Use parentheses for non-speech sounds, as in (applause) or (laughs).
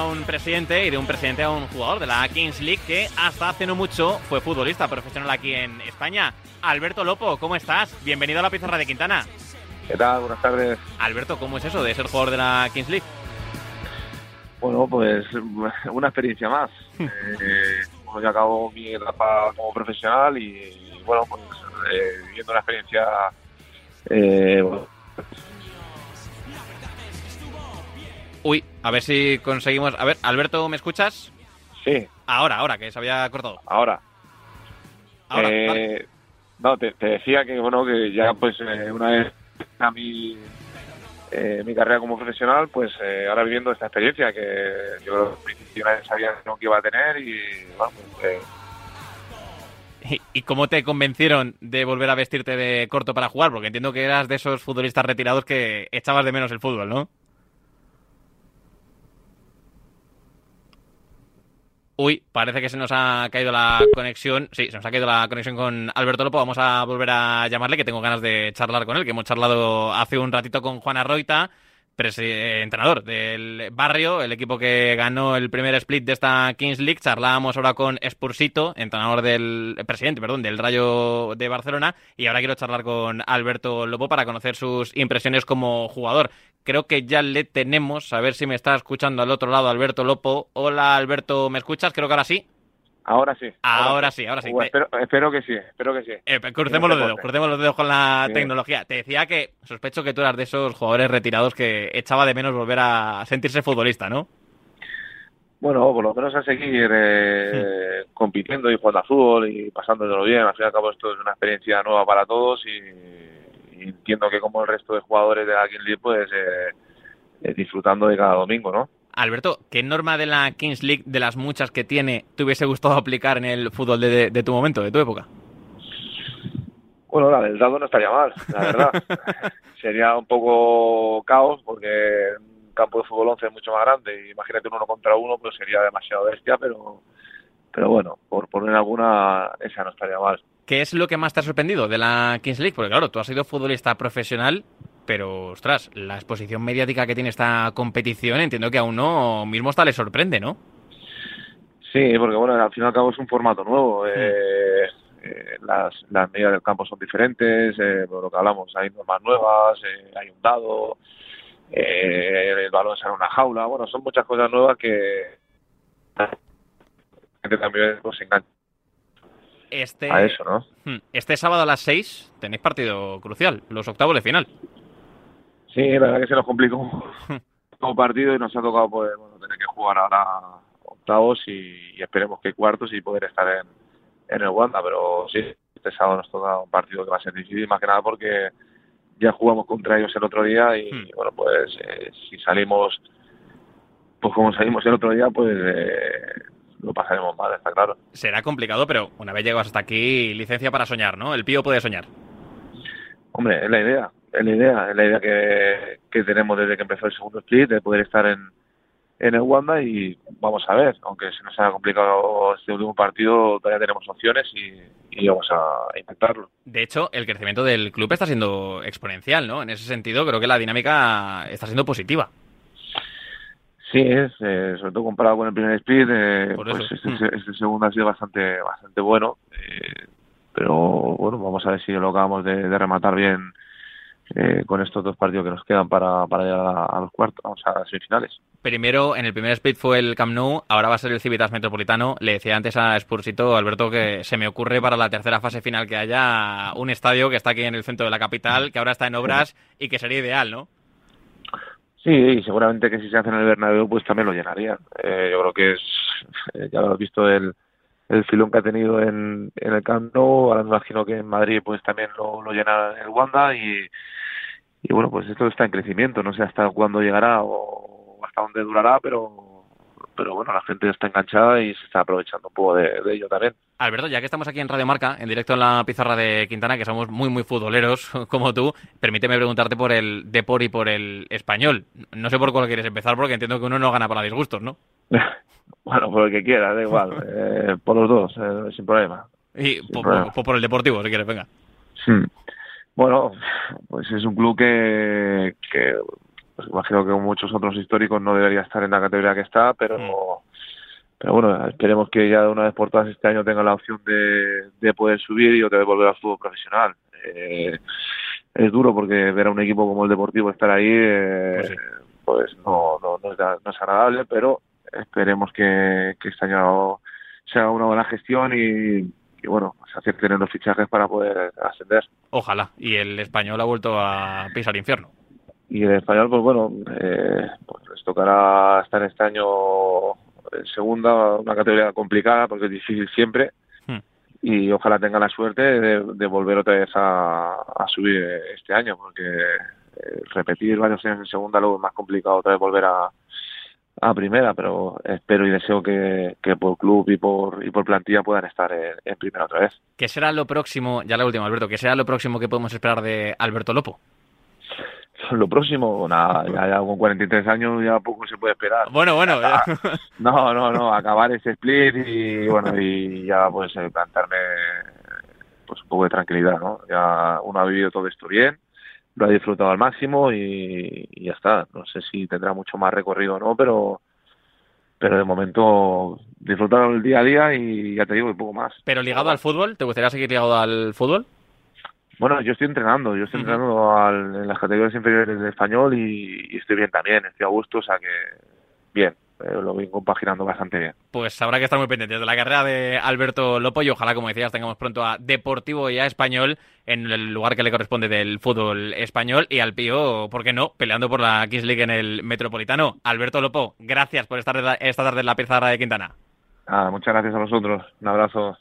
a un presidente y de un presidente a un jugador de la Kings League que hasta hace no mucho fue futbolista profesional aquí en España. Alberto Lopo, ¿cómo estás? Bienvenido a la pizarra de Quintana. ¿Qué tal? Buenas tardes. Alberto, ¿cómo es eso de ser jugador de la Kings League? Bueno, pues una experiencia más. (laughs) eh, bueno, yo acabo mi etapa como profesional y, bueno, pues eh, viviendo una experiencia eh, bueno, a ver si conseguimos. A ver, Alberto, ¿me escuchas? Sí, Ahora, ahora, que se había cortado. ahora. Ahora, Eh, vale. No, te, te decía que bueno que ya pues eh, una vez a mi eh, mi carrera como profesional, pues eh, ahora viviendo esta experiencia que yo al sabía que iba a tener y bueno, pues, eh, ¿Y- ¿Y cómo te convencieron de volver a vestirte de corto para jugar? Porque entiendo que eras de esos futbolistas retirados que echabas de menos el fútbol, ¿no? Uy, parece que se nos ha caído la conexión. Sí, se nos ha caído la conexión con Alberto Lopo. Vamos a volver a llamarle, que tengo ganas de charlar con él, que hemos charlado hace un ratito con Juan Arroita, presi- eh, entrenador del barrio, el equipo que ganó el primer split de esta Kings League. Charlábamos ahora con Spursito, entrenador del eh, presidente, perdón, del Rayo de Barcelona, y ahora quiero charlar con Alberto Lopo para conocer sus impresiones como jugador. Creo que ya le tenemos, a ver si me está escuchando al otro lado Alberto Lopo. Hola Alberto, ¿me escuchas? Creo que ahora sí. Ahora sí. Ahora sí, ahora sí. Espero, espero que sí, espero que sí. Eh, crucemos los dedos, crucemos los dedos con la tecnología. Te decía que sospecho que tú eras de esos jugadores retirados que echaba de menos volver a sentirse futbolista, ¿no? Bueno, por lo menos a seguir eh, compitiendo y jugando a fútbol y pasándolo bien. Al fin y al cabo esto es una experiencia nueva para todos y, y entiendo que como el resto de jugadores de la Kings League, pues eh, eh, disfrutando de cada domingo, ¿no? Alberto, ¿qué norma de la Kings League, de las muchas que tiene, te hubiese gustado aplicar en el fútbol de, de- de tu momento, de tu época? Bueno, la del dado no estaría mal, la verdad. (laughs) Sería un poco caos porque un campo de fútbol 11 es mucho más grande. Imagínate un uno contra uno, pues sería demasiado bestia, pero pero bueno, por poner alguna, esa no estaría mal. ¿Qué es lo que más te ha sorprendido de la Kings League? Porque claro, tú has sido futbolista profesional, pero ostras, la exposición mediática que tiene esta competición, entiendo que a uno mismo hasta le sorprende, ¿no? Sí, porque bueno, al fin y al cabo es un formato nuevo. eh, eh, las, las medidas del campo son diferentes, eh, por lo que hablamos, hay normas nuevas, eh, hay un dado, el balón sale en una jaula, bueno, son muchas cosas nuevas que la gente también pues, se engancha Este, a eso, ¿no? Hmm, Este sábado a las 6 tenéis partido crucial, los octavos de final. Sí, la verdad que se nos complicó como (laughs) partido y nos ha tocado pues, bueno, tener que jugar ahora octavos y, y esperemos que cuartos y poder estar en, en el Wanda, pero sí, este sábado nos toca un partido que va a ser difícil, más que nada porque ya jugamos contra ellos el otro día y Hmm. bueno, pues eh, si salimos, pues como salimos el otro día, pues eh, lo pasaremos mal, está claro. Será complicado, pero una vez llegas hasta aquí, licencia para soñar, ¿no? El pío puede soñar. Hombre, es la idea, es la idea, es la idea que, que tenemos desde que empezó el segundo split, de poder estar en, en el Wanda y vamos a ver, aunque se nos haya complicado este último partido, todavía tenemos opciones y, y vamos a intentarlo. De hecho, el crecimiento del club está siendo exponencial, ¿no? En ese sentido, creo que la dinámica está siendo positiva. Sí, es, eh, sobre todo comparado con el primer split, eh, pues este, Mm. este segundo ha sido bastante bastante bueno, eh, pero bueno, vamos a ver si lo acabamos de, de rematar bien eh, con estos dos partidos que nos quedan para, para llegar a, a los cuartos, vamos a las semifinales. Primero, en el primer split fue el Camp Nou, ahora va a ser el Civitas Metropolitano. Le decía antes a Spursito, Alberto, que se me ocurre para la tercera fase final que haya un estadio que está aquí en el centro de la capital, que ahora está en obras y que sería ideal, ¿no? Sí, y seguramente que si se hace en el Bernabéu, pues también lo llenarían. Eh, yo creo que es, eh, ya lo has visto el, el filón que ha tenido en, en el Camp Nou, ahora me imagino que en Madrid pues también lo, lo llena el Wanda y, y bueno, pues esto está en crecimiento, no sé hasta cuándo llegará o hasta dónde durará, pero pero bueno, la gente está enganchada y se está aprovechando un poco de, de ello también. Alberto, ya que estamos aquí en Radio Marca, en directo en la pizarra de Quintana, que somos muy, muy futboleros (laughs) como tú, permíteme preguntarte por el Depor y por el español. No sé por cuál quieres empezar, porque entiendo que uno no gana para disgustos, ¿no? (laughs) bueno, por el que quiera, da igual, eh, por los dos, eh, sin problema. Y Sin po- problema. po- por, el Deportivo, si quieres, venga. Hmm. Bueno, pues es un club que, que pues imagino que muchos otros históricos no debería estar en la categoría que está, pero Mm. pero bueno, esperemos que ya de una vez por todas este año tenga la opción de, de poder subir y otra vez volver al fútbol profesional. Eh, es duro porque ver a un equipo como el Deportivo estar ahí, eh, Pues sí. pues no, no, no es, da- no es agradable, pero esperemos que, que este año se haga una buena gestión y, y bueno, se acierten en los fichajes para poder ascender. Ojalá. Y el español ha vuelto a pisar infierno. Y el español, pues bueno, eh, pues les tocará estar este año en segunda, una categoría complicada porque es difícil siempre. Hmm. Y ojalá tenga la suerte de, de volver otra vez a, a subir este año, porque eh, repetir varios años en segunda luego es más complicado otra vez volver a, a primera, pero espero y deseo que, que por club y por, y por plantilla puedan estar en, en primera otra vez. ¿Qué será lo próximo, ya la última, Alberto, qué será lo próximo que podemos esperar de Alberto Lopo? (laughs) Lo próximo, nada, ya, ya con 43 años ya poco se puede esperar. Bueno, bueno, No, no, no, acabar ese split y bueno, y ya pues eh, plantarme pues un poco de tranquilidad, ¿no? Ya uno ha vivido todo esto bien, lo ha disfrutado al máximo y, y ya está. No sé si tendrá mucho más recorrido o no, pero pero de momento disfrutar el día a día y ya te digo, un poco más. pero ligado al fútbol, ¿te gustaría seguir ligado al fútbol? Bueno, yo estoy entrenando, yo estoy entrenando al- en las categorías inferiores de español y, y estoy bien también, estoy a gusto, o sea que bien, lo voy compaginando bastante bien. Pues habrá que estar muy pendientes de la carrera de Alberto Lopo y ojalá, como decías, tengamos pronto a Deportivo y a Español en el lugar que le corresponde del fútbol español y al Pío, ¿por qué no?, peleando por la Kings League en el Metropolitano. Alberto Lopo, gracias por estar esta tarde en la Pizarra de Quintana. Nada, muchas gracias a vosotros, un abrazo.